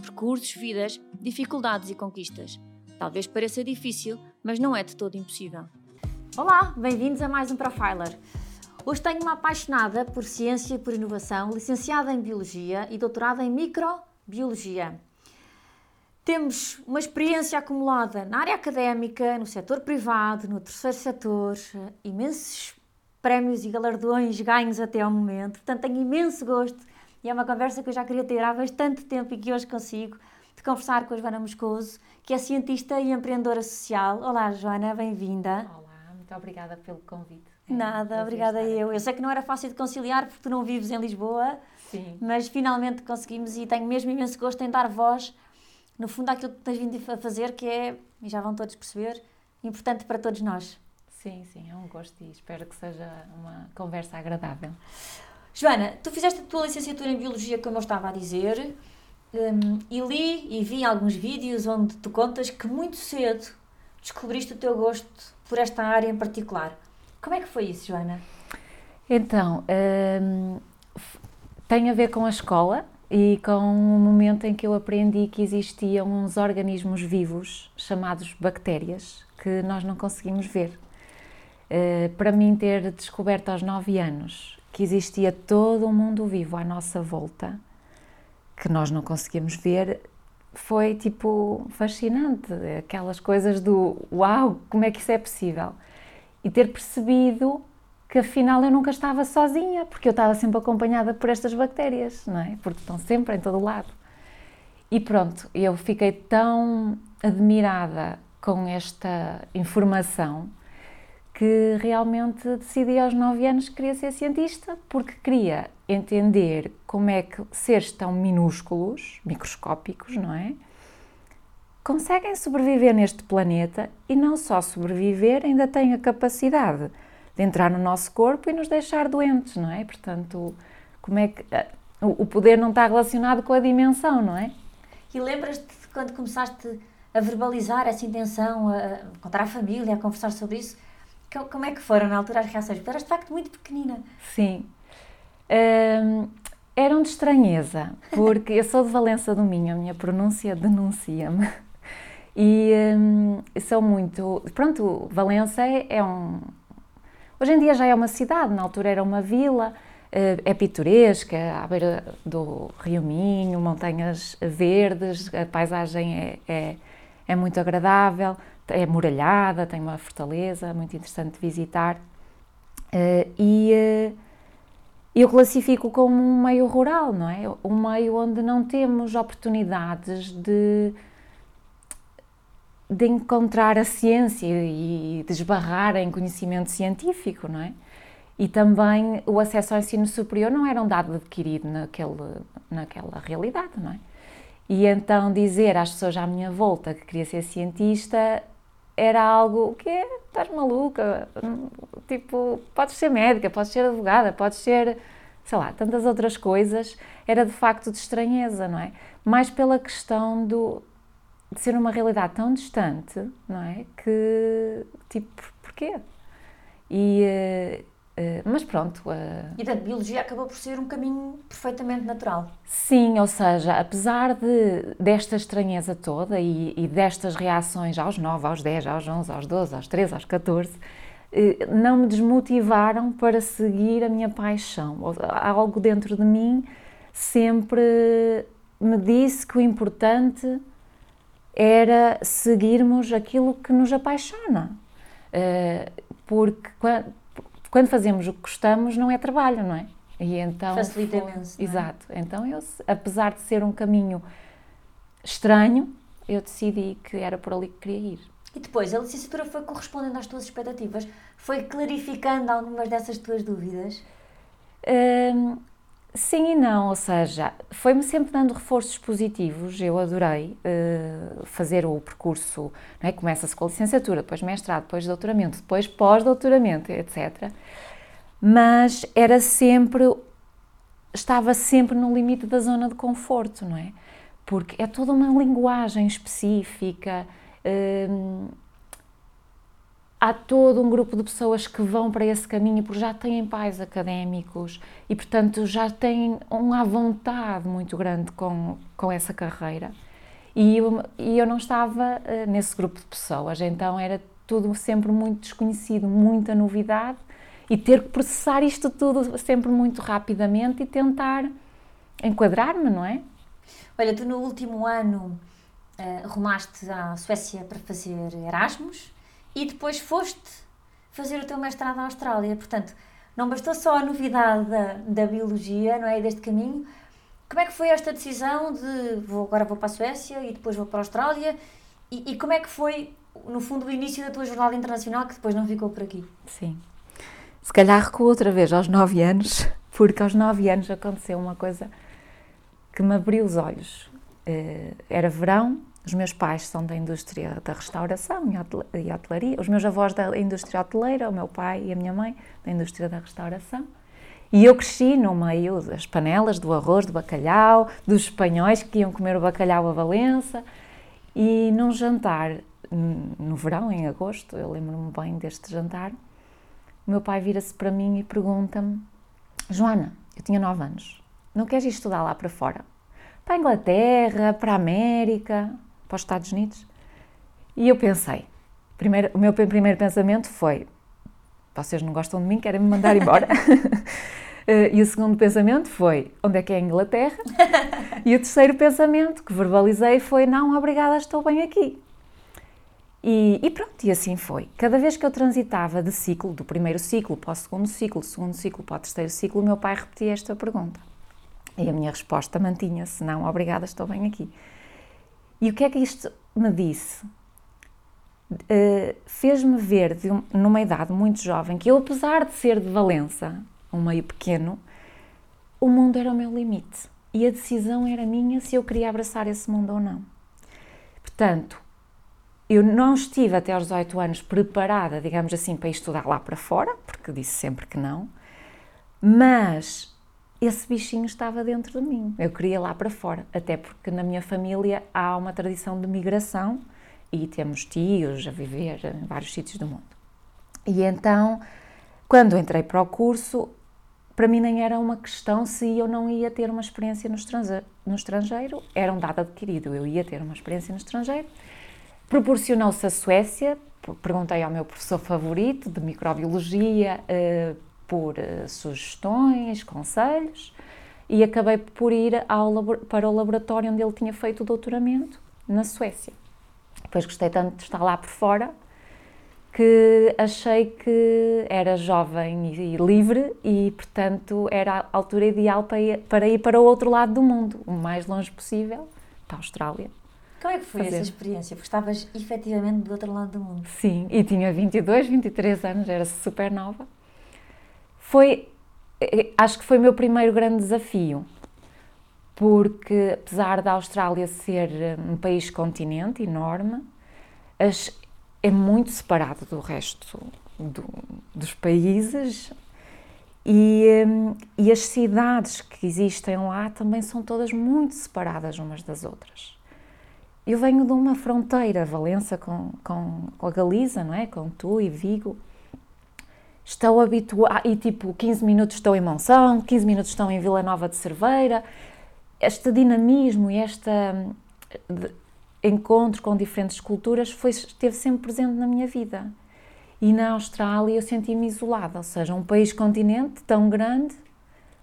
percursos, vidas, dificuldades e conquistas. Talvez pareça difícil, mas não é de todo impossível. Olá, bem-vindos a mais um Profiler. Hoje tenho uma apaixonada por ciência e por inovação, licenciada em Biologia e doutorada em Microbiologia. Temos uma experiência acumulada na área académica, no setor privado, no terceiro setor, imensos prémios e galardões ganhos até ao momento. Portanto, tenho imenso gosto e é uma conversa que eu já queria ter há bastante tempo e que hoje consigo, de conversar com a Joana Moscoso, que é cientista e empreendedora social. Olá, Joana, bem-vinda. Olá, muito obrigada pelo convite. É Nada, obrigada eu. Eu sei que não era fácil de conciliar porque tu não vives em Lisboa, Sim. mas finalmente conseguimos e tenho mesmo imenso gosto em dar voz, no fundo, àquilo que tens vindo a fazer, que é, e já vão todos perceber, importante para todos nós. Sim, sim, é um gosto e espero que seja uma conversa agradável. Joana, tu fizeste a tua licenciatura em Biologia, como eu estava a dizer, um, e li e vi alguns vídeos onde tu contas que muito cedo descobriste o teu gosto por esta área em particular. Como é que foi isso, Joana? Então, um, tem a ver com a escola e com o momento em que eu aprendi que existiam uns organismos vivos chamados bactérias que nós não conseguimos ver. Uh, para mim, ter descoberto aos 9 anos que existia todo um mundo vivo à nossa volta que nós não conseguíamos ver foi tipo fascinante. Aquelas coisas do uau como é que isso é possível? E ter percebido que afinal eu nunca estava sozinha porque eu estava sempre acompanhada por estas bactérias não é? Porque estão sempre em todo lado. E pronto eu fiquei tão admirada com esta informação que realmente decidi aos 9 anos que queria ser cientista, porque queria entender como é que seres tão minúsculos, microscópicos, não é? Conseguem sobreviver neste planeta e não só sobreviver, ainda têm a capacidade de entrar no nosso corpo e nos deixar doentes, não é? Portanto, como é que eh, o poder não está relacionado com a dimensão, não é? E lembras-te quando começaste a verbalizar essa intenção, a contar à família, a conversar sobre isso? Como é que foram na altura as reações? Porque eras de facto muito pequenina. Sim. Um, eram de estranheza, porque eu sou de Valença do Minho, a minha pronúncia denuncia-me. E um, sou muito. Pronto, Valença é, é, um. Hoje em dia já é uma cidade, na altura era uma vila, eh, é pitoresca, à beira do Rio Minho, montanhas verdes, a paisagem é, é, é muito agradável é muralhada, tem uma fortaleza muito interessante de visitar. Uh, e uh, eu classifico como um meio rural, não é? Um meio onde não temos oportunidades de, de encontrar a ciência e de esbarrar em conhecimento científico, não é? E também o acesso ao ensino superior não era um dado adquirido naquele, naquela realidade, não é? E então dizer às pessoas à minha volta que queria ser cientista era algo que é, estás maluca, tipo, podes ser médica, podes ser advogada, podes ser, sei lá, tantas outras coisas, era de facto de estranheza, não é? Mais pela questão do, de ser uma realidade tão distante, não é? Que, tipo, porquê? E, eh, mas pronto. Uh... E portanto, biologia acabou por ser um caminho perfeitamente natural. Sim, ou seja, apesar de, desta estranheza toda e, e destas reações aos 9, aos 10, aos 11, aos 12, aos 13, aos 14, uh, não me desmotivaram para seguir a minha paixão. Algo dentro de mim sempre me disse que o importante era seguirmos aquilo que nos apaixona. porque quando fazemos o que gostamos, não é trabalho, não é? E então Facilita imenso. É? Exato. Então, eu, apesar de ser um caminho estranho, eu decidi que era por ali que queria ir. E depois, a licenciatura foi correspondendo às tuas expectativas? Foi clarificando algumas dessas tuas dúvidas? Hum, Sim e não, ou seja, foi-me sempre dando reforços positivos. Eu adorei uh, fazer o percurso, é? começa-se com a licenciatura, depois mestrado, depois doutoramento, depois pós-doutoramento, etc. Mas era sempre, estava sempre no limite da zona de conforto, não é? Porque é toda uma linguagem específica. Uh, há todo um grupo de pessoas que vão para esse caminho porque já têm pais académicos e, portanto, já têm uma vontade muito grande com, com essa carreira. E eu, e eu não estava uh, nesse grupo de pessoas, então era tudo sempre muito desconhecido, muita novidade e ter que processar isto tudo sempre muito rapidamente e tentar enquadrar-me, não é? Olha, tu no último ano uh, rumaste à Suécia para fazer Erasmus e depois foste fazer o teu mestrado à Austrália. Portanto, não bastou só a novidade da, da biologia, não é? Deste caminho. Como é que foi esta decisão de vou, agora vou para a Suécia e depois vou para a Austrália? E, e como é que foi, no fundo, o início da tua jornada internacional que depois não ficou por aqui? Sim. Se calhar recuo outra vez aos nove anos, porque aos nove anos aconteceu uma coisa que me abriu os olhos. Eh, era verão, os meus pais são da indústria da restauração e hotelaria, os meus avós da indústria hoteleira, o meu pai e a minha mãe da indústria da restauração. E eu cresci no meio das panelas, do arroz, do bacalhau, dos espanhóis que iam comer o bacalhau a Valença. E num jantar, no verão, em agosto, eu lembro-me bem deste jantar, o meu pai vira-se para mim e pergunta-me: Joana, eu tinha 9 anos, não queres ir estudar lá para fora? Para a Inglaterra, para a América? Para os Estados Unidos. E eu pensei, primeiro, o meu primeiro pensamento foi: vocês não gostam de mim, querem me mandar embora. Eh, e o segundo pensamento foi: onde é que é a Inglaterra? e o terceiro pensamento que verbalizei foi: não, obrigada, estou bem aqui. E, e, pronto, e assim foi. Cada vez que eu transitava de ciclo, do primeiro ciclo para o segundo ciclo, do segundo ciclo para o terceiro ciclo, o meu pai repetia esta pergunta. E a minha resposta mantinha-se: não, obrigada, estou bem aqui. E o que é que isto me disse? Uh, Fez-me ver, um, numa idade muito jovem, que eu, apesar de ser de Valença, um meio pequeno, o mundo era o meu limite. E a decisão era minha se eu queria abraçar esse mundo ou não. Portanto, eu não estive até aos 18 anos preparada, digamos assim, para estudar lá para fora, porque disse sempre que não, mas esse bichinho estava dentro de mim. Eu queria lá para fora, até porque na minha família há uma tradição de migração e temos tios a viver em vários sítios do mundo. E então, quando entrei para o curso, para mim nem era uma questão se eu não ia ter uma experiência no estrangeiro, no estrangeiro era um dado adquirido, eu ia ter uma experiência no estrangeiro. Proporcionou-se a Suécia, perguntei ao meu professor favorito de microbiologia, uh, por uh, sugestões, conselhos, e acabei por ir ao, para o laboratório onde ele tinha feito o doutoramento, na Suécia. Depois gostei tanto de estar lá por fora que achei que era jovem e livre e, portanto, era a altura ideal para ir, para ir para o outro lado do mundo, o mais longe possível, para a Austrália. Como é que foi fazer. essa experiência? Porque estavas efetivamente do outro lado do mundo. Sim, e tinha 22, 23 anos, era super nova foi, eh, acho que foi o meu primeiro grande desafio, porque apesar da Austrália ser eh, um país continente enorme, é muito separado do resto do, dos países e, eh, e, as cidades que existem lá também são todas muito separadas umas das outras. Eu venho de uma fronteira, Valença com, com a Galiza, não é? Com Tu e Vigo, estão habituados, e tipo, 15 minutos estão em Monção, 15 minutos estão em Vila Nova de Cerveira. Este dinamismo e este encontro com diferentes culturas foi, esteve sempre presente na minha vida. E na Austrália eu senti-me isolada, ou seja, um país-continente tão grande,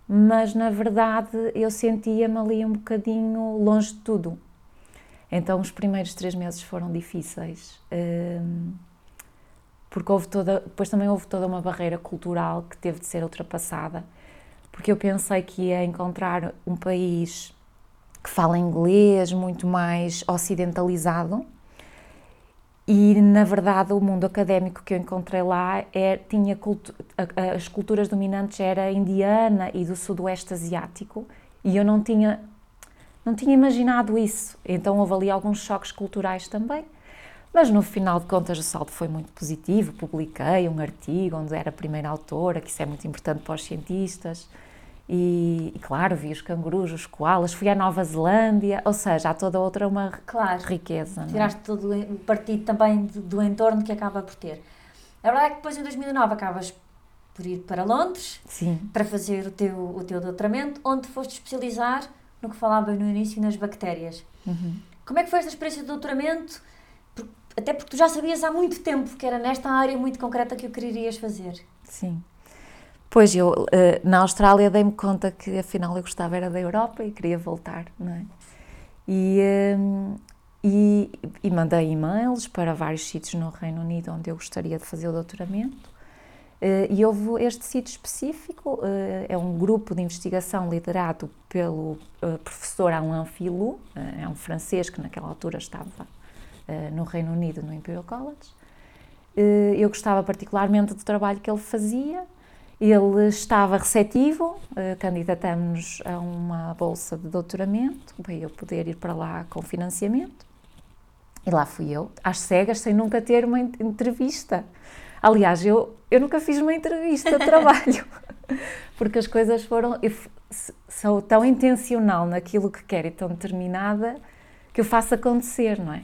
mas na verdade eu sentia-me ali um bocadinho longe de tudo. Então os primeiros três meses foram difíceis. Hum, porque houve toda, depois também houve toda uma barreira cultural que teve de ser ultrapassada, porque eu pensei que ia encontrar um país que fala inglês muito mais ocidentalizado. E na verdade o mundo académico que eu encontrei lá é, tinha cultu as culturas dominantes era indiana e do sudoeste asiático. E eu não tinha não tinha imaginado isso. Então houve ali alguns choques culturais também mas no final de contas o saldo foi muito positivo publiquei um artigo onde era a primeira autora que isso é muito importante para os cientistas e, e, claro, vi os cangurus, os koalas, fui à Nova Zelândia, ou seja, há toda outra uma claro, riqueza. É? Tiraste é? todo o partido também do entorno que acaba por ter. A verdade é que depois em 2009 acabas por ir para Londres Sim. para fazer o teu, o teu doutoramento, onde foste especializar no que falava no início nas bactérias. Uhum. Como é que foi esta experiência de doutoramento? Até porque tu já sabias há muito tempo que era nesta área muito concreta que o querias fazer. Sim. Pois eu, eh, na Austrália, dei-me conta que afinal eu gostava era da Europa e queria voltar, não é? E, ehm, e, e mandei e-mails para vários sítios no Reino Unido onde eu gostaria de fazer o doutoramento. Eh, e houve este sítio específico, eh, é um grupo de investigação liderado pelo professor Alain Filou, é um francês que naquela altura estava no Reino Unido, no Imperial College. Eu gostava particularmente do trabalho que ele fazia ele estava receptivo, uh, candidatamos-nos a uma bolsa de doutoramento, para eu poder ir para lá com financiamento. E lá fui eu, às cegas, sem nunca ter uma entrevista. Aliás, eu, eu nunca fiz uma entrevista de trabalho, porque as coisas foram. Eu sou tão intencional naquilo que quero e tão determinada que eu faço acontecer, não é?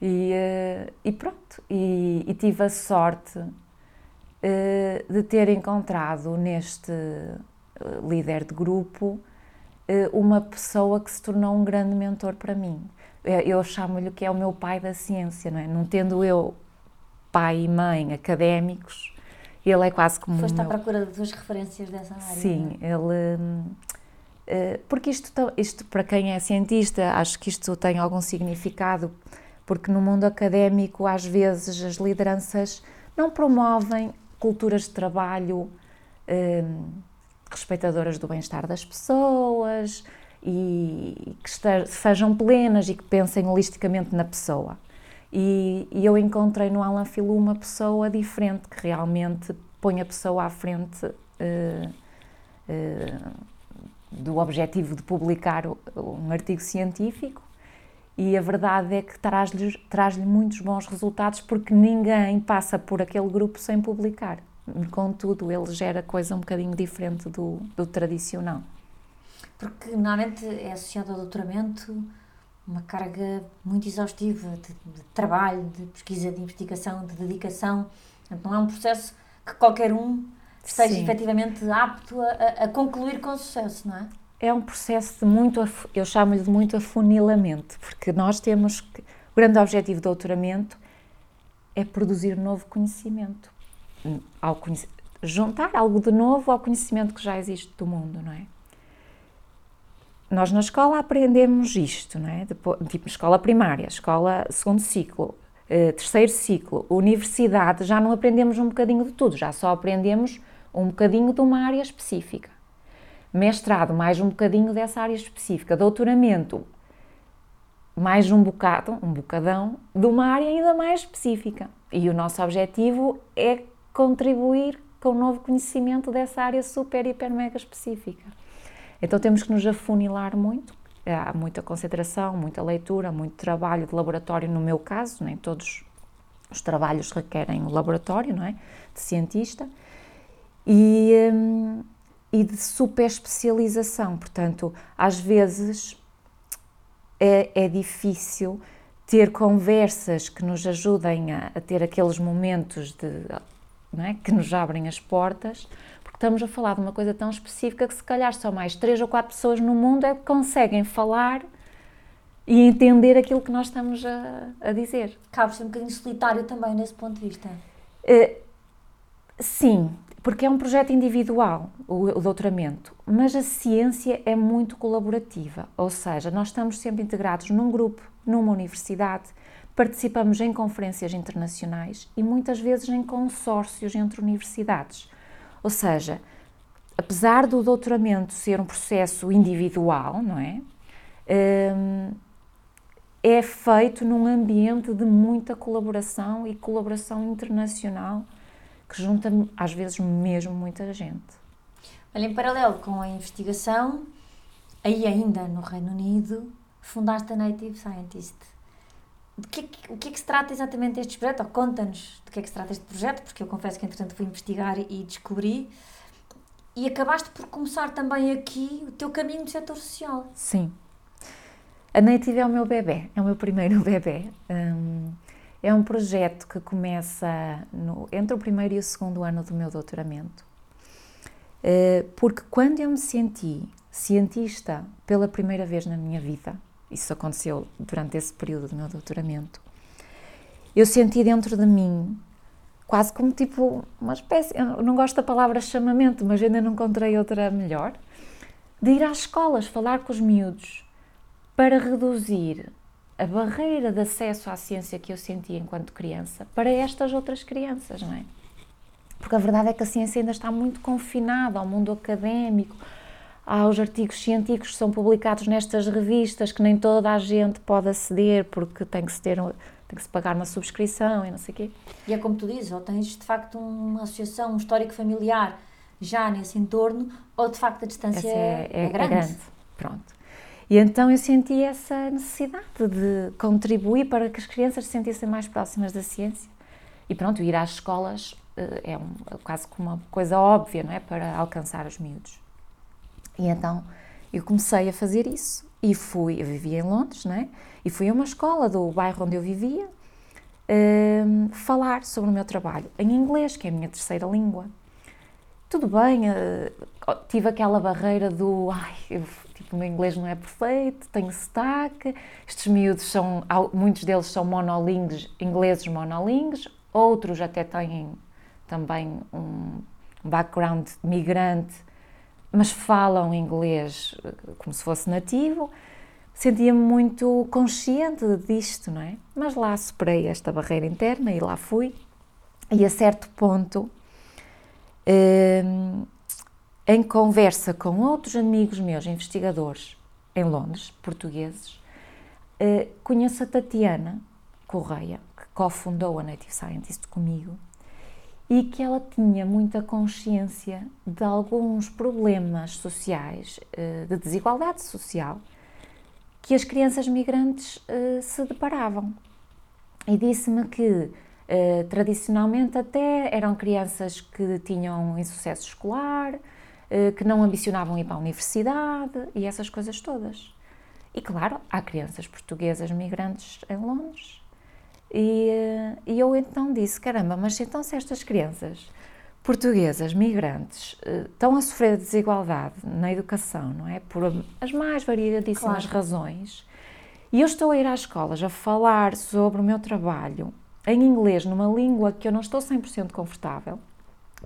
E, uh, e pronto, e, e tive a sorte eh, de ter encontrado neste eh, líder de grupo uma pessoa que se tornou um grande mentor para mim. Eu chamo-lhe que é o meu pai da ciência, não é? Não tendo eu pai e mãe académicos, ele é quase como. Foste meu... à procura de duas referências dessa área. Sim, é? ele. Porque isto, isto, para quem é cientista, acho que isto tem algum significado, porque no mundo académico, às vezes, as lideranças não promovem culturas de trabalho hum, respeitadoras do bem-estar das pessoas e que sejam plenas e que pensem holisticamente na pessoa. E, e eu encontrei no Alan Filou uma pessoa diferente, que realmente põe a pessoa à frente uh, uh, do objetivo de publicar um artigo científico e a verdade é que traz-lhe traz muitos bons resultados porque ninguém passa por aquele grupo sem publicar. Contudo, ele gera coisa um bocadinho diferente do, do tradicional. Porque normalmente é associado ao doutoramento uma carga muito exaustiva de, de trabalho, de pesquisa, de investigação, de dedicação. Não é um processo que qualquer um esteja Sim. efetivamente apto a, a concluir com sucesso, não é? É um processo de muito, eu chamo-lhe de muito afunilamento, porque nós temos que, o grande objetivo do doutoramento é produzir novo conhecimento, ao conhec, juntar algo de novo ao conhecimento que já existe do mundo, não é? Nós na escola aprendemos isto, não é? Depois, tipo escola primária, escola segundo ciclo, eh, terceiro ciclo, universidade, já não aprendemos um bocadinho de tudo, já só aprendemos um bocadinho de uma área específica mestrado, mais um bocadinho dessa área específica, doutoramento, mais um bocado, um bocadão, de uma área ainda mais específica. E o nosso objetivo é contribuir com o novo conhecimento dessa área super, hiper, mega específica. Então temos que nos afunilar muito, há muita concentração, muita leitura, muito trabalho de laboratório, no meu caso, nem todos os trabalhos requerem um laboratório, não é? De cientista. E, hum, e de super especialização. Portanto, às vezes é, é difícil ter conversas que nos ajudem a, a ter aqueles momentos de, é? que nos abrem as portas, porque estamos a falar de uma coisa tão específica que se calhar só mais três ou quatro pessoas no mundo é que conseguem falar e entender aquilo que nós estamos a, a dizer. Cabe ser um bocadinho solitário também nesse ponto de vista. Uh, sim, porque é um projeto individual, o, o doutoramento, mas a ciência é muito colaborativa, ou seja, nós estamos sempre integrados num grupo, numa universidade, participamos em conferências internacionais e muitas vezes em consórcios entre universidades. Ou seja, apesar do doutoramento ser um processo individual, não é? Hum, é feito num ambiente de muita colaboração e colaboração internacional que junta às vezes mesmo muita gente. Olha, em paralelo com a investigação, aí ainda no Reino Unido, fundaste a Native Scientist. De que, o que é que se trata exatamente este projeto? Ou conta-nos de que é que se trata este projeto, porque eu confesso que entretanto fui investigar e descobri. E acabaste por começar também aqui o teu caminho do setor social. Sim. A Native é o meu bebê, é o meu primeiro bebê. Um, é um projeto que começa no, entre o primeiro e o segundo ano do meu doutoramento. Uh, porque quando eu me senti cientista pela primeira vez na minha vida, isso aconteceu durante esse período do meu doutoramento, eu senti dentro de mim quase como tipo uma espécie, eu não gosto da palavra chamamento, mas ainda não encontrei outra melhor, de ir às escolas falar com os miúdos para reduzir a barreira de acesso à ciência que eu sentia enquanto criança para estas outras crianças, não é? Porque a verdade é que a ciência ainda está muito confinada ao mundo académico, aos artigos científicos que são publicados nestas revistas que nem toda a gente pode aceder porque tem que se ter tem que se pagar uma subscrição e não sei o quê. E é como tu dizes, ou tens de facto uma associação, um histórico familiar já nesse entorno, ou de facto a distância é, é, é, grande. é grande. Pronto. E então eu senti essa necessidade de contribuir para que as crianças se sentissem mais próximas da ciência. E pronto, ir às escolas eh, é um, quase como uma coisa óbvia, não é? Para alcançar os miúdos. E então eu comecei a fazer isso e fui, eu vivia em Londres, não é? E fui a uma escola do bairro onde eu vivia um, falar sobre o meu trabalho em inglês, que é a minha terceira língua. Tudo bem, uh, tive aquela barreira do ai, eu o meu inglês não é perfeito, tenho sotaque, estes miúdos são, muitos deles são monolingues, ingleses monolingues, outros até têm também um background migrante, mas falam inglês eh, como se fosse nativo. Sentia-me muito consciente disto, não é? Mas lá superei esta barreira interna e lá fui. E a certo ponto, em conversa com outros amigos meus, investigadores em Londres, portugueses, eh, conheço a Tatiana Correia, que cofundou a Native Scientist comigo, e que ela tinha muita consciência de alguns problemas sociais, eh, de desigualdade social, que as crianças migrantes eh, se deparavam. E disse-me que tradicionalmente até eram crianças que tinham insucesso escolar, eh, que não ambicionavam ir para a universidade e essas coisas todas. E claro, há crianças portuguesas migrantes em Londres. E, eh, e eu então disse: caramba, mas então se estas crianças portuguesas migrantes eh, estão a sofrer desigualdade na educação, não é? Por as mais variadíssimas claro. razões, e eu estou a ir às escolas a falar sobre o meu trabalho em inglês, numa língua que eu não estou 100% confortável,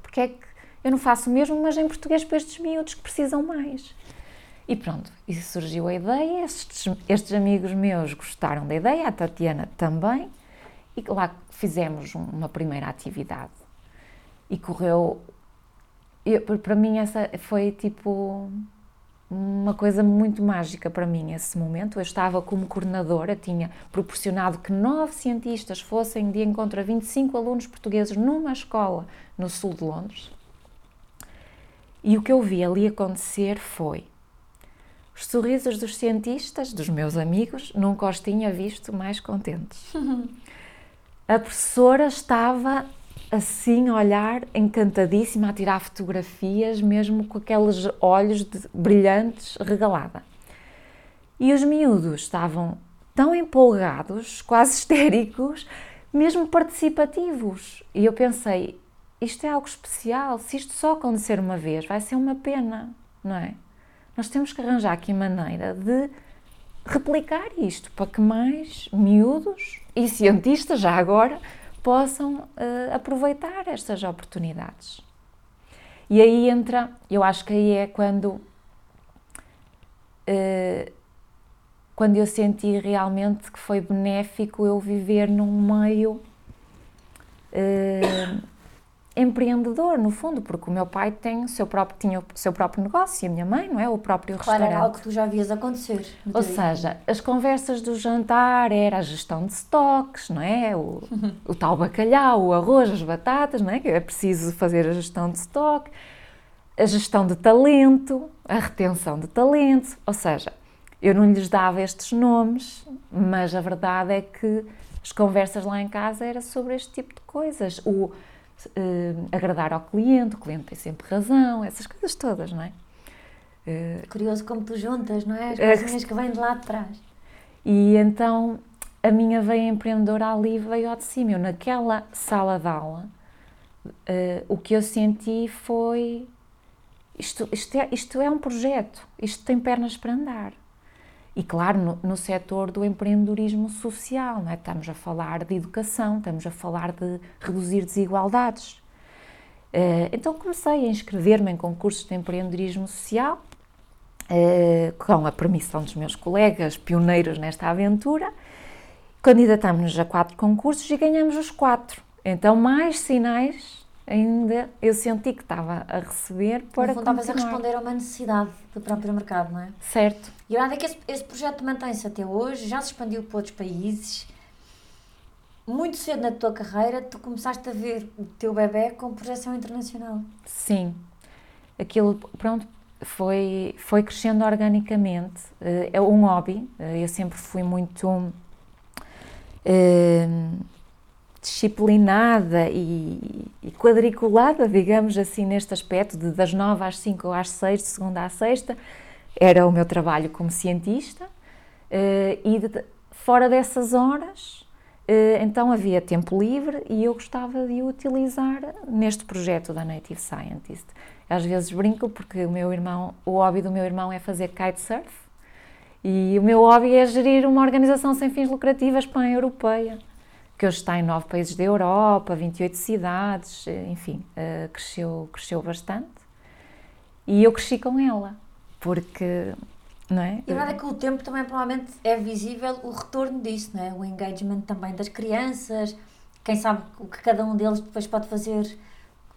porque é que eu não faço o mesmo, mas em português para estes miúdos que precisam mais. E pronto, e surgiu a ideia, estes, estes amigos meus gostaram da ideia, a Tatiana também, e lá fizemos uma primeira atividade. E correu. Eu, para mim, essa foi tipo uma coisa muito mágica para mim esse momento. Eu estava como coordenadora, tinha proporcionado que nove cientistas fossem de encontro a 25 alunos portugueses numa escola no sul de Londres. E o que eu vi ali acontecer foi os sorrisos dos cientistas, dos meus amigos, nunca os tinha visto mais contentes. A professora estava assim a olhar, encantadíssima, a tirar fotografias, mesmo com aqueles olhos brilhantes, regalada. E os miúdos estavam tão empolgados, quase histéricos, mesmo participativos. E eu pensei, isto é algo especial. Se isto só acontecer uma vez, vai ser uma pena, não é? Nós temos que arranjar aqui maneira de replicar isto para que mais miúdos e cientistas, já agora, possam uh, aproveitar estas oportunidades. E aí entra, eu acho que aí é quando, uh, quando eu senti realmente que foi benéfico eu viver num meio. Uh, empreendedor, no fundo, porque o meu pai tem o seu próprio, tinha o seu próprio negócio e a minha mãe, não é? O próprio claro, restaurante. Era algo que tu já vias acontecer. Ou seja, as conversas do jantar era a gestão de estoques, não é? O, o tal bacalhau, o arroz, as batatas, não é? Que é preciso fazer a gestão de estoque, a gestão de talento, a retenção de talento, ou seja, eu não lhes dava estes nomes, mas a verdade é que as conversas lá em casa era sobre este tipo de coisas. O, uh, agradar ao cliente, o cliente tem sempre razão, essas coisas todas, não é? Uh, Curioso como tu juntas, não é? As é coisinhas que vêm de lá de trás. E então a minha veia empreendedora ali veio ao de cima. Eu, naquela sala de aula, uh, o que eu senti foi: isto, isto, é, isto é um projeto, isto tem pernas para andar. E claro, no, no setor do empreendedorismo social, não é? estamos a falar de educação, estamos a falar de reduzir desigualdades. Uh, então comecei a inscrever-me em concursos de empreendedorismo social, uh, com a permissão dos meus colegas pioneiros nesta aventura. Candidatámos-nos a quatro concursos e ganhamos os quatro. Então, mais sinais ainda eu senti que estava a receber para no fundo, estavas a responder a uma necessidade do próprio mercado, não é? Certo. A verdade é que esse, esse projeto mantém-se até hoje, já se expandiu para outros países. Muito cedo na tua carreira, tu começaste a ver o teu bebê com projeção internacional. Sim. Aquilo, pronto, foi, foi crescendo organicamente. Eh, é um hobby. Eh, eu sempre fui muito... Uh, disciplinada e, e, quadriculada, digamos assim, neste aspecto, de das nove às cinco às seis, de segunda à sexta, era o meu trabalho como cientista, uh, e de, fora dessas horas, uh, então havia tempo livre e eu gostava de utilizar neste projeto da Native Scientist. Às vezes brinco porque o meu irmão, o hobby do meu irmão é fazer kitesurf, e o meu hobby é gerir uma organização sem fins lucrativos pan-europeia que hoje está em nove países da Europa, 28 cidades, eh, enfim, cresceu, cresceu bastante. E eu cresci com ela, porque, não é? E a verdade é que o tempo também provavelmente é visível o retorno disso, não é? O engagement também das crianças, quem sabe o que cada um deles depois pode fazer do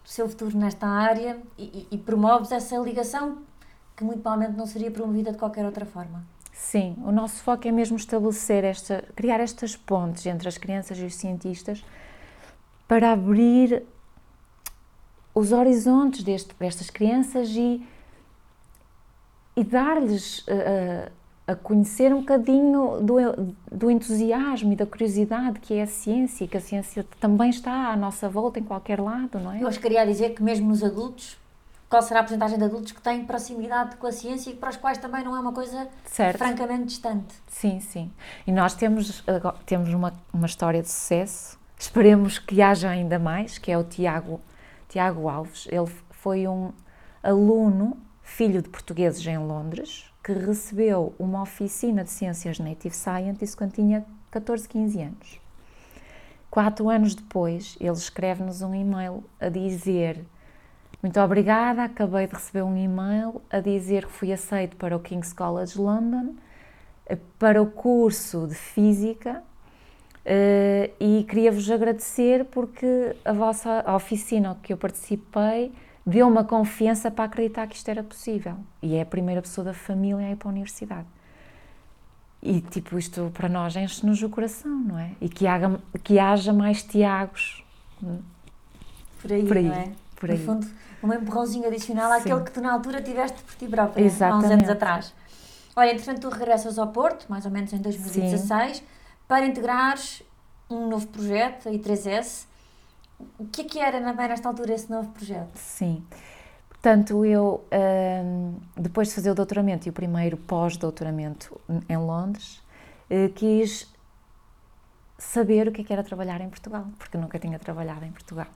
seu futuro nesta área e, e promoves essa ligação que muito provavelmente não seria promovida de qualquer outra forma. Sim, o nosso foco é mesmo estabelecer esta, criar estas pontes entre as crianças e os cientistas para abrir os horizontes deste, destas crianças e, e dar-lhes uh, a conhecer um bocadinho do, do entusiasmo e da curiosidade que é a ciência e que a ciência também está à nossa volta em qualquer lado, não é? Eu acho que queria dizer que mesmo nos adultos qual será a porcentagem de adultos que têm proximidade com a ciência e para os quais também não é uma coisa certo. francamente distante. Sim, sim. E nós temos, temos uma, uma história de sucesso, esperemos que haja ainda mais, que é o Tiago, Tiago Alves. Ele foi um aluno, filho de portugueses em Londres, que recebeu uma oficina de ciências Native Scientist quando tinha 14, 15 anos. Quatro anos depois, ele escreve-nos um e-mail a dizer muito obrigada, acabei de receber um e-mail a dizer que fui aceito para o King's College London eh, para o curso de Física uh, e queria-vos agradecer porque a vossa oficina que eu participei deu uma confiança para acreditar que isto era possível e é a primeira pessoa da família a ir para a universidade. E tipo, isto para nós enche-nos o coração, não é? E que haja, que haja mais Tiagos. Por aí, por aí, não é? Por aí. No fundo, um empurrãozinho adicional Sim. àquele que tu na altura tiveste por ti própria, há uns anos atrás. Olha, entretanto, tu regressas ao Porto, mais ou menos em 2016, Sim. para integrares um novo projeto, a I3S. O que é que era nesta altura esse novo projeto? Sim. Portanto, eu, hum, depois de fazer o doutoramento e o primeiro pós-doutoramento em Londres, eh, quis saber o que é era trabalhar em Portugal, porque nunca tinha trabalhado em Portugal.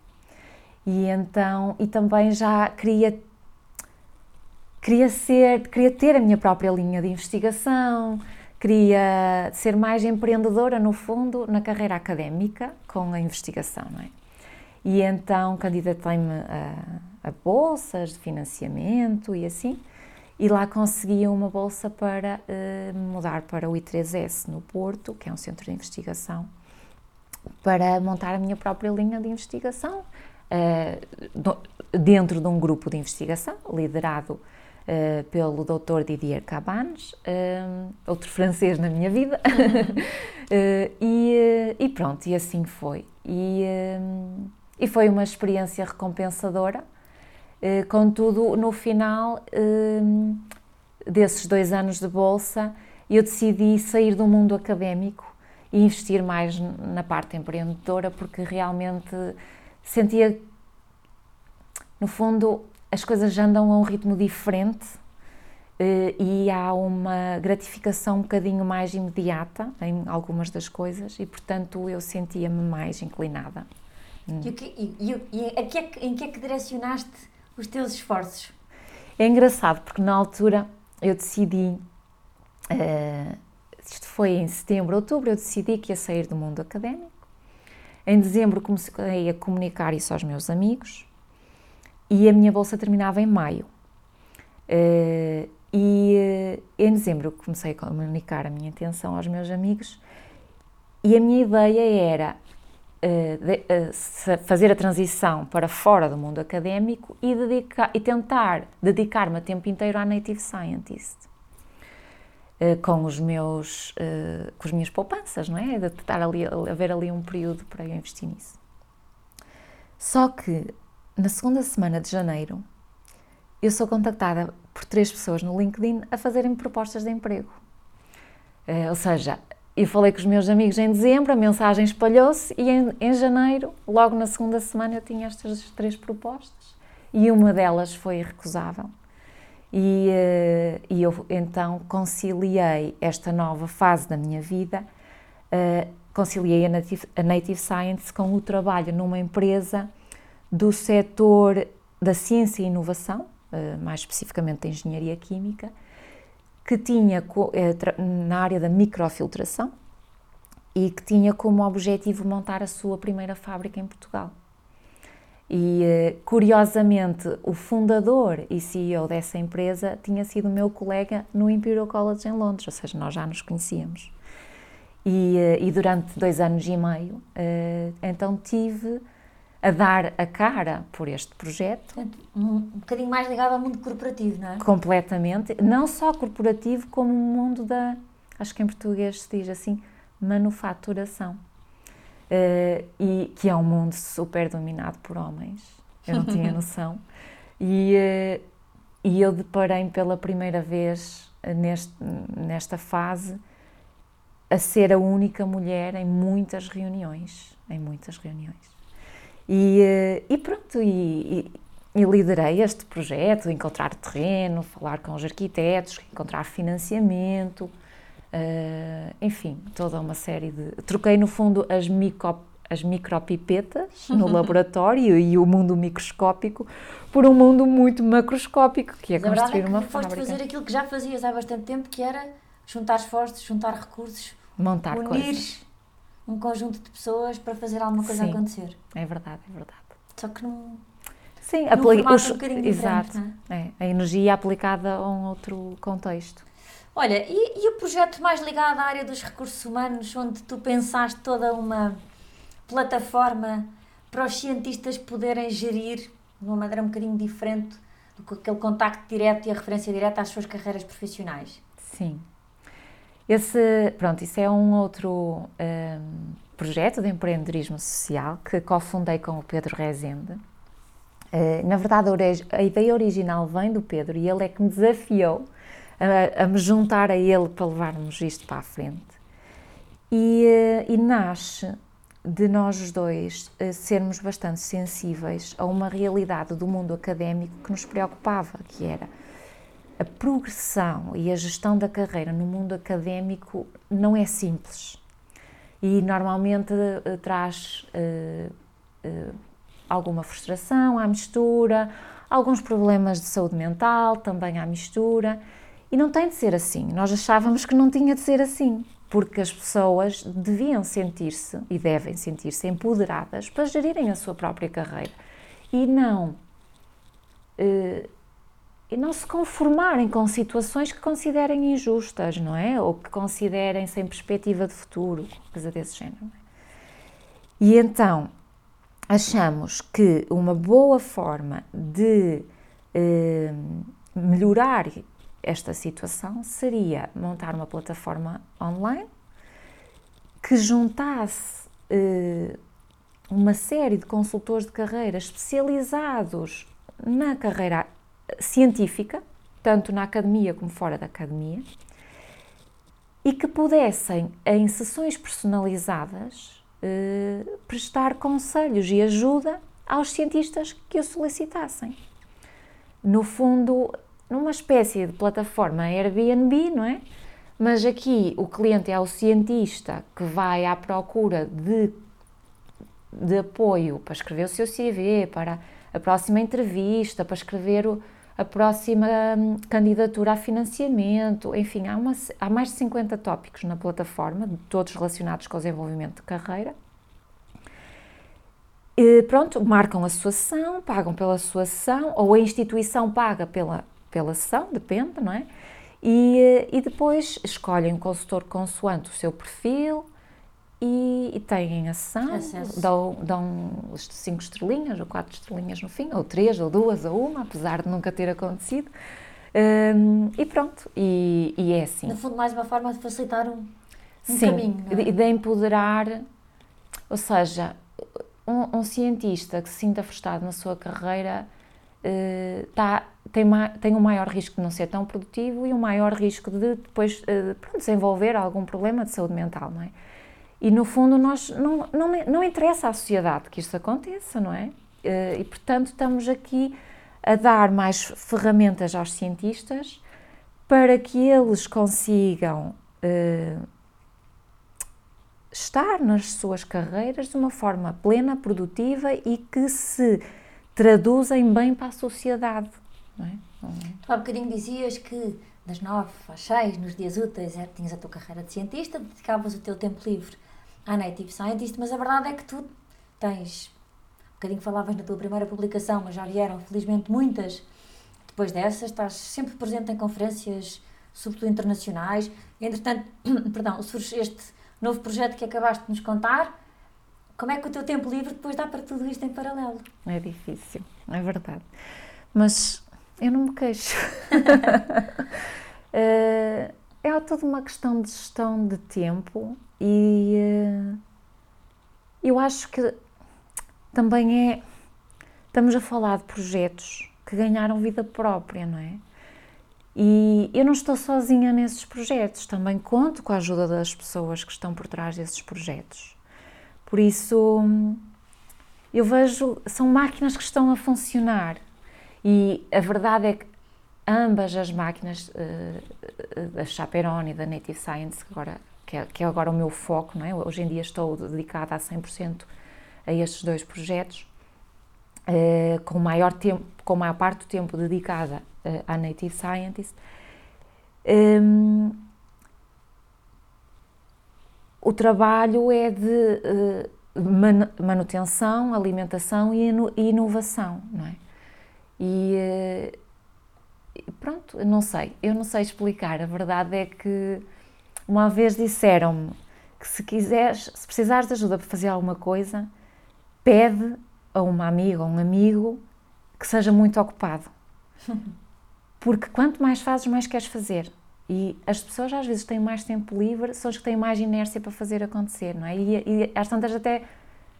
E então, e também já queria queria ser, queria ter a minha própria linha de investigação, queria ser mais empreendedora no fundo na carreira académica com a investigação, não é? E então candidatei-me a, a, bolsas de financiamento e assim, e lá consegui uma bolsa para uh, mudar para o I3S no Porto, que é um centro de investigação, para montar a minha própria linha de investigação dentro de um grupo de investigação liderado Uh, pelo Dr. Didier Cabanes, uh, outro francês na minha vida, uh, e, e, pronto, e assim foi. E, e foi uma experiência recompensadora, contudo, no final desses dois anos de bolsa, eu decidi sair do mundo académico e investir mais na parte empreendedora, porque realmente sentia, no fundo, as coisas andam a um ritmo diferente uh, e há uma gratificação um bocadinho mais imediata em algumas das coisas e, portanto, eu sentia-me mais inclinada. E, em, que é que, em que é que direcionaste os teus esforços? É engraçado porque na altura eu decidi, uh, isto foi em setembro, outubro, eu decidi que ia sair do mundo académico. Em dezembro comecei a comunicar isso aos meus amigos e a minha bolsa terminava em maio. Uh, e uh, em dezembro comecei a comunicar a minha intenção aos meus amigos e a minha ideia era de, fazer a transição para fora do mundo académico e, e tentar dedicar-me a tempo inteiro à Native Scientist. Com os meus, com as minhas poupanças, não é? De estar ali, haver ali um período para eu investir nisso. Só que na segunda semana de janeiro, eu sou contactada por três pessoas no LinkedIn a fazerem propostas de emprego. Ou seja, eu falei com os meus amigos em dezembro, a mensagem espalhou-se e em, em, janeiro, logo na segunda semana, eu tinha estas três propostas e uma delas foi recusável. E, uh, e eu então conciliei esta nova fase da minha vida, uh, conciliei a Native, a Native Science com o trabalho numa empresa do setor da ciência e inovação, eh, mais especificamente da engenharia química, que tinha eh, na área da microfiltração e que tinha como objetivo montar a sua primeira fábrica em Portugal. E eh, curiosamente, o fundador e CEO dessa empresa tinha sido meu colega no Imperial College em Londres, ou seja, nós já nos conhecíamos. E, e durante dois anos e meio, então tive a dar a cara por este projeto. Um, um bocadinho mais ligado ao mundo corporativo, não é? Completamente. Não só corporativo, como o mundo da, acho que em português se diz assim, manufaturação. Uh, e que é um mundo super dominado por homens. Eu não tinha noção. E, uh, e eu deparei-me pela primeira vez neste, nesta fase a ser a única mulher em muitas reuniões, em muitas reuniões. E, eh, e pronto, e, e, liderei este projeto, encontrar terreno, falar com os arquitetos, encontrar financiamento, uh, enfim, toda uma série de... Troquei, no fundo, as, micro, as micropipetas no laboratório e o mundo microscópico por um mundo muito macroscópico, que é Mas construir é que uma fábrica. fazer aquilo que já fazias há bastante tempo, que era juntar esforços, juntar recursos, montar unir coisas um conjunto de pessoas para fazer alguma coisa Sim, acontecer. É verdade, é verdade. Só que não. Sim, aplica os, um exato. É? é? a energia aplicada a um outro contexto. Olha, e, e, o projeto mais ligado à área dos recursos humanos, onde tu pensaste toda uma plataforma para os cientistas poderem gerir de uma maneira um bocadinho diferente do que aquele contacto direto e a referência direta às suas carreiras profissionais? Sim, esse, pronto, isso é um outro um, projeto de empreendedorismo social que cofundei com o Pedro Rezende. Uh, na verdade, a ideia original vem do Pedro e ele é que me desafiou a, a me juntar a ele para levarmos isto para a frente. E, uh, e nasce de nós os dois uh, sermos bastante sensíveis a uma realidade do mundo académico que nos preocupava, que era a progressão e a gestão da carreira no mundo académico não é simples. E normalmente uh, traz uh, uh, alguma frustração à mistura, alguns problemas de saúde mental também à mistura. E não tem de ser assim. Nós achávamos que não tinha de ser assim, porque as pessoas deviam sentir-se e devem sentir-se empoderadas para gerirem a sua própria carreira. E não e não se conformarem com situações que considerem injustas, não é? Ou que considerem sem perspectiva de futuro, coisa desse género. É? E então, achamos que uma boa forma de eh, melhorar esta situação seria montar uma plataforma online que juntasse eh, uma série de consultores de carreira especializados na carreira científica, tanto na academia como fora da academia, e que pudessem, em sessões personalizadas, eh, prestar conselhos e ajuda aos cientistas que o solicitassem. No fundo, numa espécie de plataforma Airbnb, não é? Mas aqui o cliente é o cientista que vai à procura de, de apoio para escrever o seu CV, para a próxima entrevista, para escrever o, a próxima hum, candidatura a financiamento, enfim, há, uma, há mais de 50 tópicos na plataforma, todos relacionados com o desenvolvimento de carreira. E, pronto, marcam a sua sessão, pagam pela sua sessão, ou a instituição paga pela, pela sessão, depende, não é? E, e depois escolhem um consultor consoante o seu perfil, e, e têm ação, dão, dão cinco estrelinhas ou quatro estrelinhas no fim, ou três, ou duas, ou uma, apesar de nunca ter acontecido. Um, e pronto, e, e, é assim. No fundo, mais uma forma de facilitar um, um Sim, caminho. Sim, é? de empoderar, ou seja, um, um, cientista que se sinta frustrado na sua carreira uh, tá, tem, ma, tem um maior risco de não ser tão produtivo e um maior risco de depois uh, pronto, desenvolver algum problema de saúde mental, não é? E no fundo nós não, não, não interessa à sociedade que isto aconteça, não é? Eh, e portanto estamos aqui a dar mais ferramentas aos cientistas para que eles consigam uh, estar nas suas carreiras de uma forma plena, produtiva e que se traduzem bem para a sociedade. Não é? Tu há bocadinho dizias que das nove às seis, nos dias úteis, é, tinhas a tua carreira de cientista, dedicavas o teu tempo livre à Native Scientist, mas a verdade é que tu tens, um bocadinho falavas na tua primeira publicação, mas já vieram felizmente muitas depois dessas, estás sempre presente em conferências, sobretudo internacionais, entretanto, perdão, surge este novo projeto que acabaste de nos contar, como é que o teu tempo livre depois dá para tudo isto em paralelo? É difícil, é verdade. Mas eu não me queixo. uh, é toda uma questão de gestão de tempo e uh, eu acho que também é. Estamos a falar de projetos que ganharam vida própria, não é? E eu não estou sozinha nesses projetos, também conto com a ajuda das pessoas que estão por trás desses projetos. Por isso, eu vejo, são máquinas que estão a funcionar e a verdade é que ambas as máquinas, da Chaperon e da Native Science, agora que é, que é agora o meu foco, não é? Hoje em dia estou dedicada a 100% a estes dois projetos, uh, com maior tempo, com maior parte do tempo dedicada à Native Scientist. Um, o trabalho é de manutenção, alimentação e inovação, não é? E pronto, não sei, eu não sei explicar. A verdade é que uma vez disseram-me que se quiseres, se precisares de ajuda para fazer alguma coisa, pede a uma amiga ou um amigo que seja muito ocupado. Porque quanto mais fazes, mais queres fazer. E as pessoas às vezes têm mais tempo livre, são as que têm mais inércia para fazer acontecer, não é? E, e às tantas até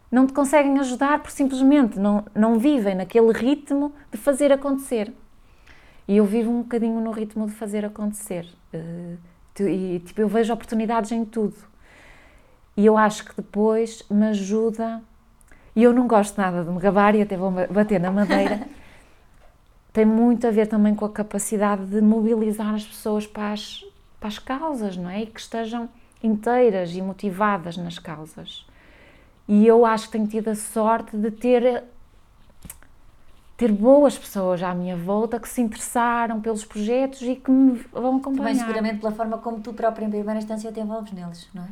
não te conseguem ajudar porque simplesmente não, não vivem naquele ritmo de fazer acontecer. E eu vivo um bocadinho no ritmo de fazer acontecer. Uh, e tipo, eu vejo oportunidades em tudo. E eu acho que depois me ajuda. E eu não gosto nada de me gabar e até vou bater na madeira. Tem muito a ver também com a capacidade de mobilizar as pessoas para as, para as causas, não é? E que estejam inteiras e motivadas nas causas. E eu acho que tenho tido a sorte de ter ter boas pessoas à minha volta que se interessaram pelos projetos e que me vão acompanhar. Também seguramente pela forma como tu própria em primeira instância te envolves neles, não é?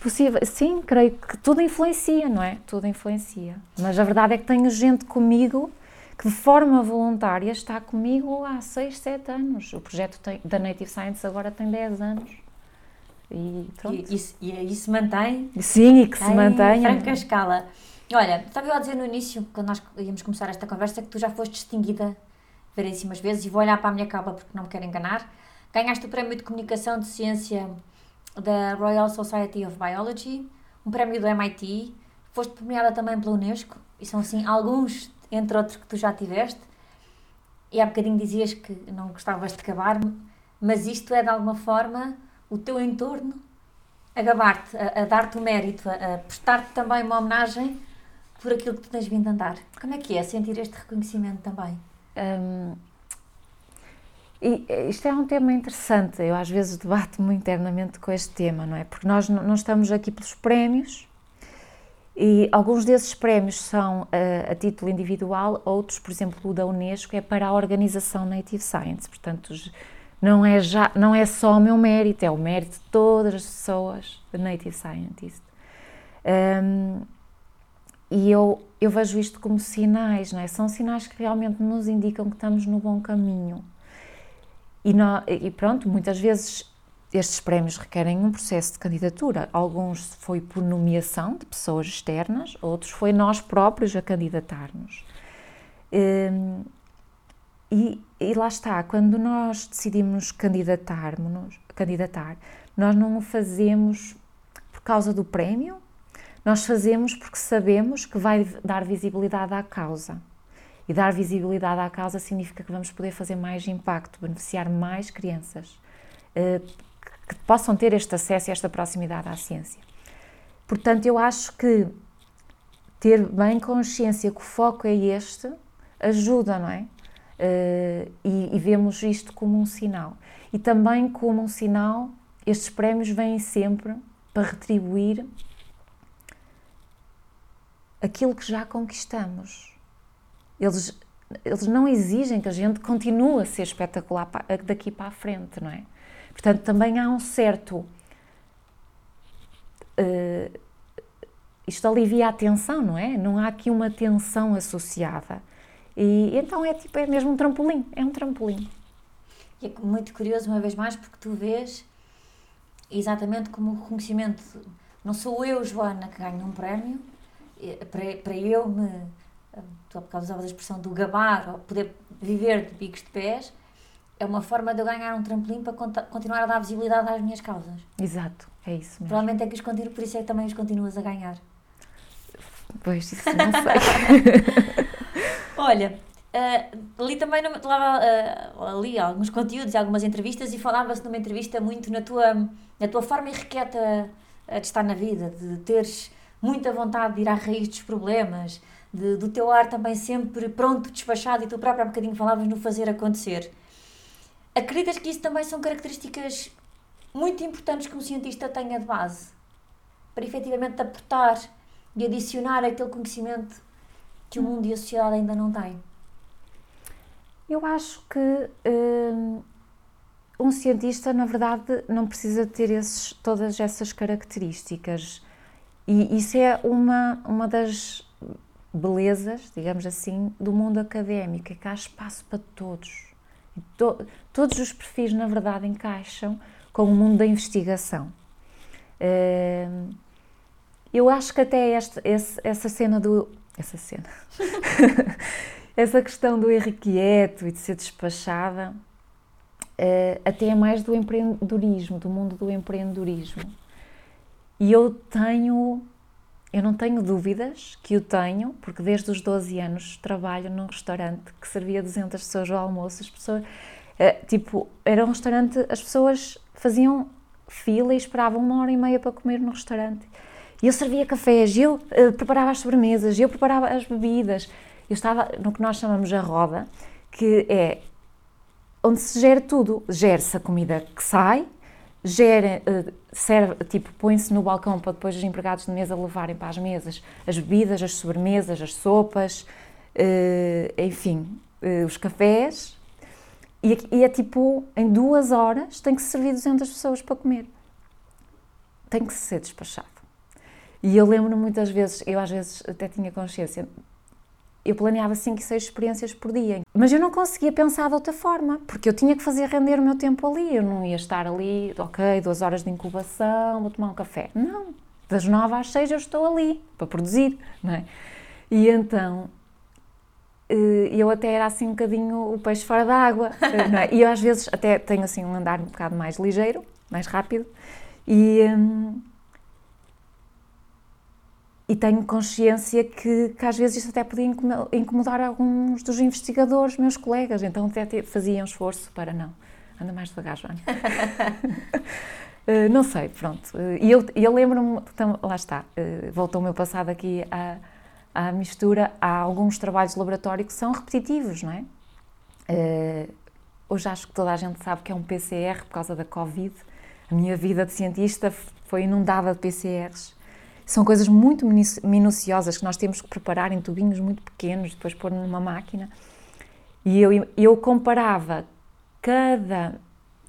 Possível, sim, creio que tudo influencia, não é? Tudo influencia. Mas a verdade é que tenho gente comigo que de forma voluntária está comigo há 6, 7 anos. O projeto tem, da Native Science agora tem 10 anos. E pronto. E, isso, e isso mantém? Sim, e que se mantenha. franca escala. Olha, estava eu a dizer no início, quando nós íamos começar esta conversa, que tu já foste distinguida variedíssimas vezes e vou olhar para a minha capa porque não me quero enganar. Ganhaste o Prémio de Comunicação de Ciência da Royal Society of Biology, um prémio do MIT, foste premiada também pela Unesco, e são assim alguns, entre outros, que tu já tiveste. E há bocadinho dizias que não gostavas de acabar, mas isto é de alguma forma o teu entorno a gabar-te, a, a dar-te o mérito, a, a prestar-te também uma homenagem por aquilo que tu tens vindo a andar. Como é que é sentir este reconhecimento também? Um, e isto é um tema interessante. Eu às vezes debato-me internamente com este tema, não é? Porque nós não estamos aqui pelos prémios e alguns desses prémios são a, a título individual, outros, por exemplo, o da Unesco é para a organização Native Science. Portanto, não é, já, não é só o meu mérito, é o mérito de todas as pessoas Native Scientist. Um, e eu, eu vejo isto como sinais, não é? São sinais que realmente nos indicam que estamos no bom caminho. E, não, e pronto, muitas vezes estes prémios requerem um processo de candidatura. Alguns foi por nomeação de pessoas externas, outros foi nós próprios a candidatar-nos. Um, e, e, lá está, quando nós decidimos candidatar, nós não o fazemos por causa do prémio, nós fazemos porque sabemos que vai dar visibilidade à causa. E dar visibilidade à causa significa que vamos poder fazer mais impacto, beneficiar mais crianças eh, que possam ter este acesso e esta proximidade à ciência. Portanto, eu acho que ter bem consciência que o foco é este ajuda, não é? Uh, e, e, vemos isto como um sinal. E também como um sinal, estes prémios vêm sempre para retribuir aquilo que já conquistamos. Eles, eles não exigem que a gente continue a ser espetacular daqui para a frente, não é? Portanto, também há um certo. Uh, isto alivia a tensão, não é? Não há aqui uma tensão associada. E então é tipo, é mesmo um trampolim, é um trampolim. E é muito curioso, uma vez mais, porque tu vês exatamente como o reconhecimento. Não sou eu, Joana, que ganho um prémio, para, para eu me. Tu há bocado usavas a expressão do gabar, ou poder viver de bicos de pés, é uma forma de eu ganhar um trampolim para continuar a dar visibilidade às minhas causas. Exato, é isso mesmo. Provavelmente é que os continuo, por isso é que também os continuas a ganhar. Pois, isso não sei. Olha, uh, li também, no, lá, uh, li alguns conteúdos e algumas entrevistas e falava-se numa entrevista muito na tua, na tua forma irrequieta de estar na vida, de teres muita vontade de ir à raiz dos problemas, de, do teu ar também sempre pronto, despachado, e tu próprio há bocadinho falavas no fazer acontecer. Acreditas que isso também são características muito importantes que um cientista tenha de base para efetivamente aportar e adicionar aquele conhecimento que o mundo e a sociedade ainda não têm? Eu acho que um, um cientista, na verdade, não precisa ter esses, todas essas características. E isso é uma, uma das belezas, digamos assim, do mundo académico, é que há espaço para todos. To, todos os perfis, na verdade, encaixam com o mundo da investigação. Hum, eu acho que até esta, essa cena do essa cena. essa questão do irrequieto e de ser despachada, uh, até é mais do empreendedorismo, do mundo do empreendedorismo. E eu tenho, eu não tenho dúvidas que o tenho, porque desde os 12 anos trabalho num restaurante que servia 200 pessoas ao almoço. As pessoas, uh, tipo, era um restaurante, as pessoas faziam fila e esperavam uma hora e meia para comer no restaurante. E eu servia cafés, eu uh, preparava as sobremesas, eu preparava as bebidas. Eu estava no que nós chamamos a roda, que é onde se gera tudo. Gera-se a comida que sai, uh, serve, tipo, põe-se no balcão para depois os empregados de mesa levarem para as mesas as bebidas, as sobremesas, as sopas, uh, enfim, os cafés. E, e é tipo, em duas horas tem que se servir 200 pessoas para comer. Tem que ser despachado. E eu lembro-me muitas vezes, eu às vezes até tinha consciência, eu planeava 5 e 6 experiências por dia, mas eu não conseguia pensar de outra forma, porque eu tinha que fazer render o meu tempo ali, eu não ia estar ali, ok, duas horas de incubação, vou tomar um café. Não, das 9 às 6 eu estou ali para produzir, não é? E então eh, eu até era assim um bocadinho o peixe fora da água, é? E eu às vezes até tenho assim um andar um bocado mais ligeiro, mais rápido, e, hum, e tenho consciência que, que, às vezes isso até podia incomodar alguns dos investigadores, meus colegas, então até faziam esforço para não, anda mais devagar, Joana. uh, não sei, pronto. Uh, e eu, eu lembro-me, então, lá está, uh, voltou o meu passado aqui à, à mistura. Há alguns trabalhos de laboratório que são repetitivos, não é? hoje acho que toda a gente sabe que é um PCR por causa da Covid. A minha vida de cientista foi inundada de PCRs são coisas muito minuciosas que nós temos que preparar em tubinhos muito pequenos, depois pôr numa máquina. E eu, eu comparava cada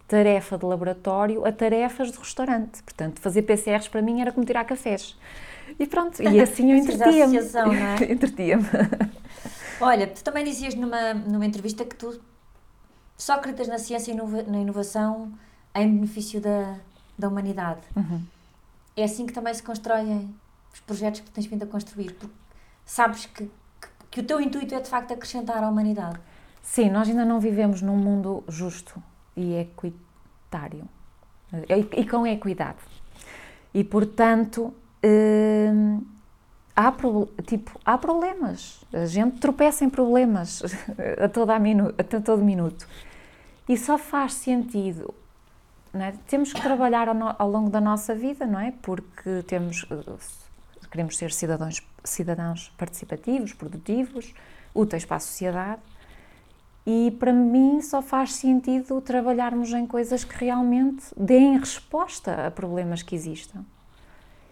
tarefa de laboratório a tarefas de restaurante. Portanto, fazer PCRs para mim era como tirar cafés. E pronto, e assim eu entretia-me. É? entretia-me. Olha, tu também dizias numa, numa entrevista que tu só acreditas na ciência e na inovação em benefício da, da humanidade. Uhum é assim que também se constroem os projetos que tens vindo a construir, porque sabes que, que, que o teu intuito é de facto acrescentar à humanidade. Sim, nós ainda não vivemos num mundo justo e equitário e, e com equidade. E portanto, hum, há, tipo, há problemas. A gente tropeça em problemas a, toda a, minu, a todo minuto. E só faz sentido é? Temos que trabalhar ao, no, ao, longo da nossa vida, não é? Porque temos, queremos ser cidadãos, cidadãos participativos, produtivos, úteis para a sociedade. E para mim só faz sentido trabalharmos em coisas que realmente deem resposta a problemas que existam.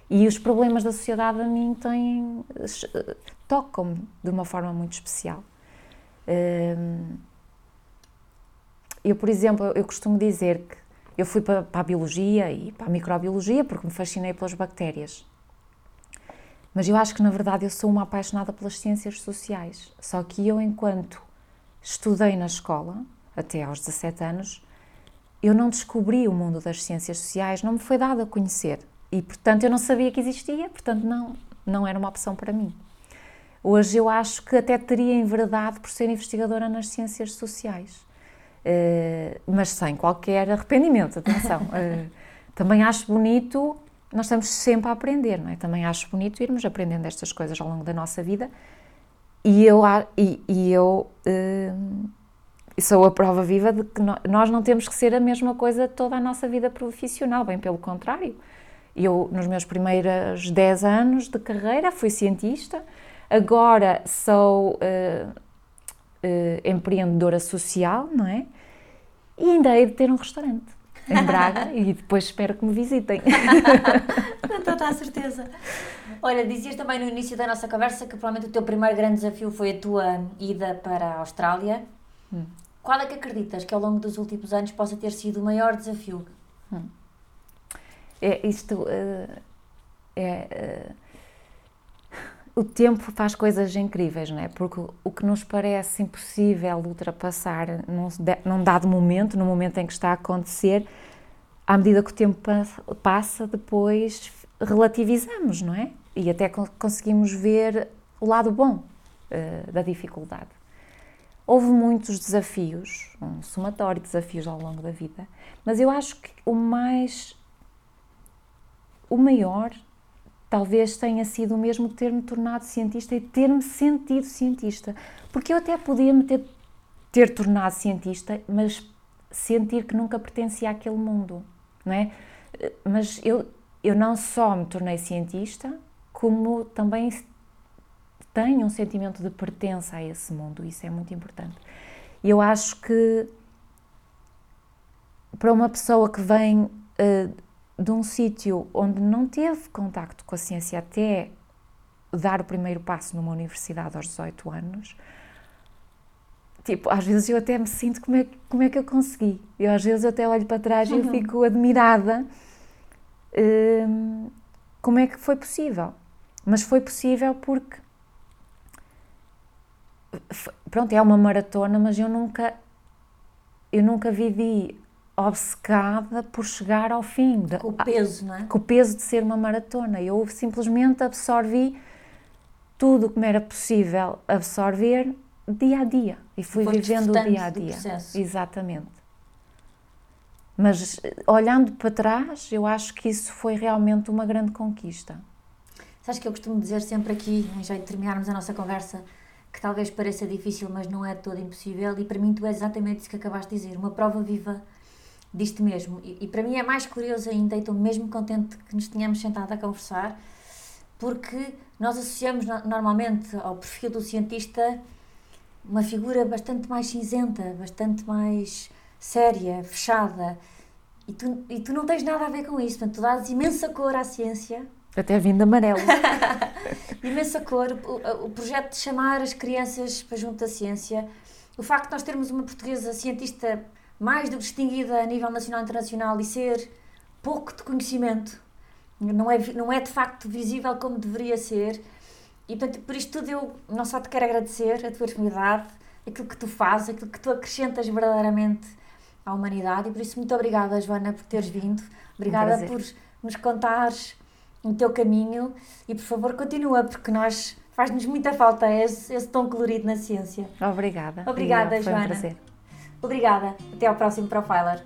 E os problemas da sociedade a mim têm, tocam-me de uma forma muito especial. Hum, eu, por exemplo, eu costumo dizer que eu fui para, para a biologia e para a microbiologia porque me fascinei pelas bactérias. Mas eu acho que, na verdade, eu sou uma apaixonada pelas ciências sociais. Só que eu, enquanto estudei na escola, até aos 17 anos, eu não descobri o mundo das ciências sociais, não me foi dado a conhecer. E, portanto, eu não sabia que existia, portanto, não, não era uma opção para mim. Hoje eu acho que até teria enveredado por ser investigadora nas ciências sociais. Eh, mas sem qualquer arrependimento, atenção. uh, também acho bonito, nós estamos sempre a aprender, não é? Também acho bonito irmos aprendendo estas coisas ao longo da nossa vida e eu, e, e eu uh, sou a prova viva de que nós não temos que ser a mesma coisa toda a nossa vida profissional, bem pelo contrário. Eu, nos meus primeiros 10 anos de carreira, fui cientista, agora sou uh, uh, empreendedora social, não é? E ainda hei de ter um restaurante em Braga e depois espero que me visitem. Com toda a certeza. Olha, dizias também no início da nossa conversa que provavelmente o teu primeiro grande desafio foi a tua ida para a Austrália. Hum. Qual é que acreditas que ao longo dos últimos anos possa ter sido o maior desafio? Hum. É, isto uh, é. Uh, o tempo faz coisas incríveis, não é? Porque o que nos parece impossível ultrapassar num, num dado momento, no momento em que está a acontecer, à medida que o tempo passa, depois relativizamos, não é? E até conseguimos ver o lado bom uh, da dificuldade. Houve muitos desafios, um somatório de desafios ao longo da vida, mas eu acho que o mais. o maior talvez tenha sido o mesmo ter-me tornado cientista e ter-me sentido cientista. Porque eu até podia me ter, ter tornado cientista, mas sentir que nunca pertencia àquele mundo, não é? Mas eu, eu não só me tornei cientista, como também tenho um sentimento de pertença a esse mundo, isso é muito importante. E eu acho que para uma pessoa que vem uh, de um sítio onde não teve contacto com a ciência até dar o primeiro passo numa universidade aos 18 anos, tipo, às vezes eu até me sinto como é, como é que eu consegui. Eu às vezes eu até olho para trás uhum. e eu fico admirada hum, como é que foi possível. Mas foi possível porque pronto, é uma maratona, mas eu nunca eu nunca vivi obcecada por chegar ao fim. De, com o peso, não é? Com o peso de ser uma maratona. Eu simplesmente absorvi tudo o que me era possível absorver dia a dia e fui Foste vivendo o dia a dia. Exatamente. Mas olhando para trás, eu acho que isso foi realmente uma grande conquista. Sabes que eu costumo dizer sempre aqui, em jeito de terminarmos a nossa conversa, que talvez pareça difícil, mas não é todo impossível, e para mim tu és exatamente isso que acabaste de dizer, uma prova viva disto mesmo. E, e para mim é mais curioso ainda, e estou mesmo contente que nos tenhamos sentado a conversar, porque nós associamos no- normalmente ao perfil do cientista uma figura bastante mais cinzenta, bastante mais séria, fechada. E tu, e tu não tens nada a ver com isso, portanto, tu dás imensa cor à ciência, Até vindo amarelo. imensa cor, o, o projeto de chamar as crianças para junto da ciência, o facto de nós termos uma portuguesa cientista mais do que distinguida a nível nacional e internacional e ser pouco de conhecimento, não é, não é de facto visível como deveria ser. E portanto, por isto tudo eu não só te quero agradecer a tua disponibilidade, aquilo que tu fazes, aquilo que tu acrescentas verdadeiramente à humanidade e por isso muito obrigada Joana por teres vindo, obrigada prazer. por nos contares o teu caminho e por favor continua porque nós faz-nos muita falta esse, esse tom colorido na ciência. Obrigada. Obrigada, foi Joana. um prazer. Obrigada, até ao próximo Profiler.